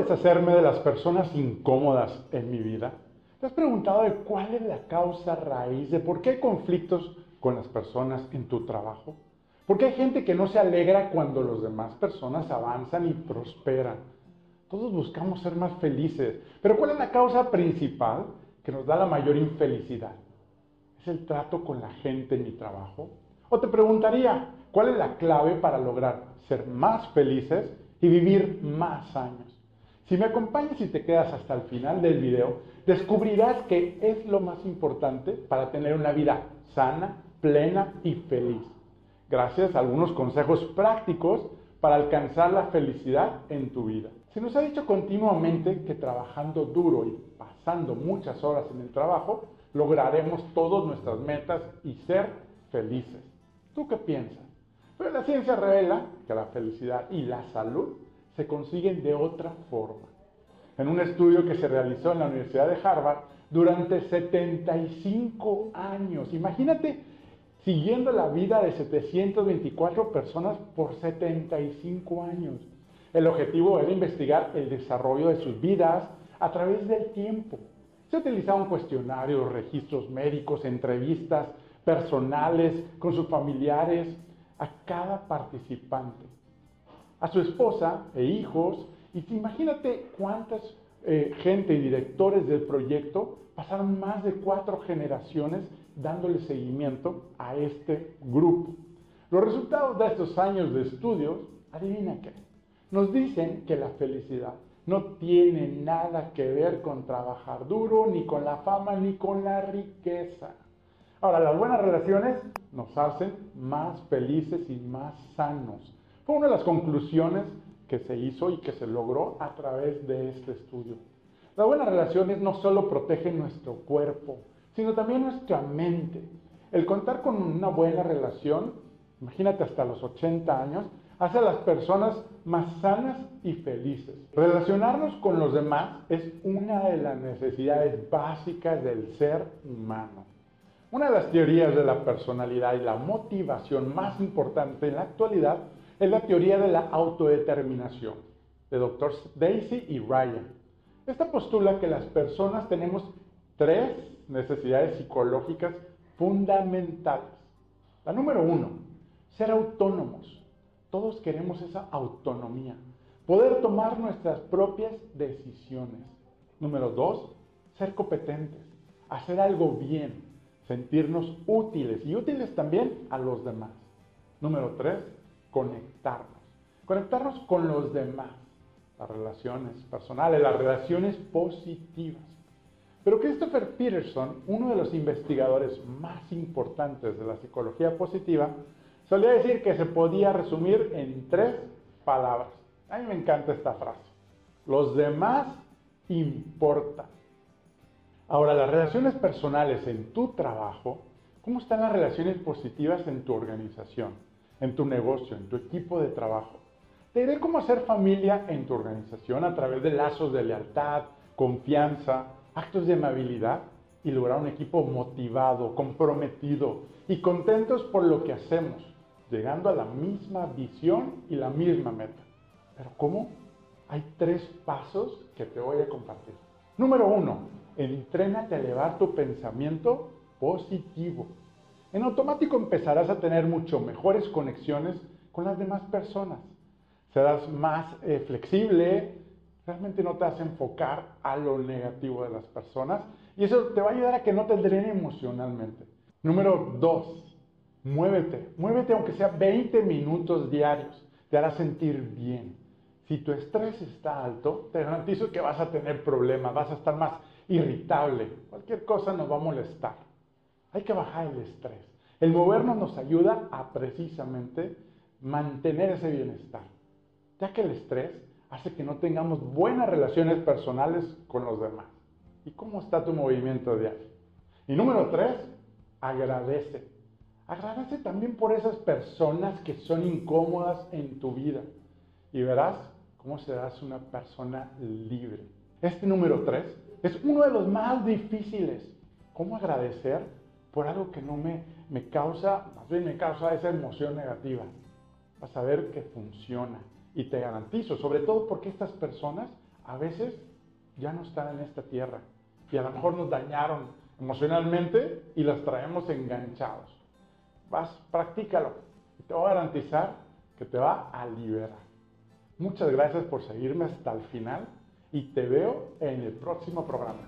deshacerme de las personas incómodas en mi vida? ¿Te has preguntado de cuál es la causa raíz de por qué hay conflictos con las personas en tu trabajo? ¿Por qué hay gente que no se alegra cuando las demás personas avanzan y prosperan? Todos buscamos ser más felices, pero ¿cuál es la causa principal que nos da la mayor infelicidad? ¿Es el trato con la gente en mi trabajo? O te preguntaría, ¿cuál es la clave para lograr ser más felices y vivir más años? Si me acompañas y te quedas hasta el final del video, descubrirás que es lo más importante para tener una vida sana, plena y feliz. Gracias a algunos consejos prácticos para alcanzar la felicidad en tu vida. Se nos ha dicho continuamente que trabajando duro y pasando muchas horas en el trabajo, lograremos todas nuestras metas y ser felices. ¿Tú qué piensas? Pero la ciencia revela que la felicidad y la salud se consiguen de otra forma. En un estudio que se realizó en la Universidad de Harvard durante 75 años, imagínate siguiendo la vida de 724 personas por 75 años. El objetivo era investigar el desarrollo de sus vidas a través del tiempo. Se utilizaban cuestionarios, registros médicos, entrevistas personales con sus familiares a cada participante, a su esposa e hijos. Y imagínate cuántas eh, gente y directores del proyecto pasaron más de cuatro generaciones dándole seguimiento a este grupo. Los resultados de estos años de estudios, adivina qué, nos dicen que la felicidad no tiene nada que ver con trabajar duro, ni con la fama, ni con la riqueza. Ahora, las buenas relaciones nos hacen más felices y más sanos. Fue una de las conclusiones que se hizo y que se logró a través de este estudio. Las buenas relaciones no solo protegen nuestro cuerpo, sino también nuestra mente. El contar con una buena relación, imagínate hasta los 80 años, hace a las personas más sanas y felices. Relacionarnos con los demás es una de las necesidades básicas del ser humano. Una de las teorías de la personalidad y la motivación más importante en la actualidad es la teoría de la autodeterminación, de Dr. Daisy y Ryan. Esta postula que las personas tenemos tres necesidades psicológicas fundamentales. La número uno, ser autónomos. Todos queremos esa autonomía, poder tomar nuestras propias decisiones. Número dos, ser competentes, hacer algo bien, sentirnos útiles y útiles también a los demás. Número tres, conectarnos. Conectarnos con los demás, las relaciones personales, las relaciones positivas. Pero Christopher Peterson, uno de los investigadores más importantes de la psicología positiva, Solía decir que se podía resumir en tres palabras. A mí me encanta esta frase. Los demás importan. Ahora, las relaciones personales en tu trabajo, ¿cómo están las relaciones positivas en tu organización, en tu negocio, en tu equipo de trabajo? Te diré cómo hacer familia en tu organización a través de lazos de lealtad, confianza, actos de amabilidad y lograr un equipo motivado, comprometido y contentos por lo que hacemos llegando a la misma visión y la misma meta. Pero ¿cómo? Hay tres pasos que te voy a compartir. Número uno, entrénate a elevar tu pensamiento positivo. En automático empezarás a tener mucho mejores conexiones con las demás personas. Serás más eh, flexible, realmente no te vas a enfocar a lo negativo de las personas y eso te va a ayudar a que no te drene emocionalmente. Número dos, Muévete, muévete aunque sea 20 minutos diarios, te hará sentir bien. Si tu estrés está alto, te garantizo que vas a tener problemas, vas a estar más irritable, cualquier cosa nos va a molestar. Hay que bajar el estrés. El movernos nos ayuda a precisamente mantener ese bienestar, ya que el estrés hace que no tengamos buenas relaciones personales con los demás. ¿Y cómo está tu movimiento diario? Y número tres, agradece. Agradece también por esas personas que son incómodas en tu vida y verás cómo serás una persona libre. Este número tres es uno de los más difíciles. ¿Cómo agradecer por algo que no me, me causa, más bien me causa esa emoción negativa? Vas a ver que funciona y te garantizo, sobre todo porque estas personas a veces ya no están en esta tierra y a lo mejor nos dañaron emocionalmente y las traemos enganchados. Vas, practícalo y te voy a garantizar que te va a liberar. Muchas gracias por seguirme hasta el final y te veo en el próximo programa.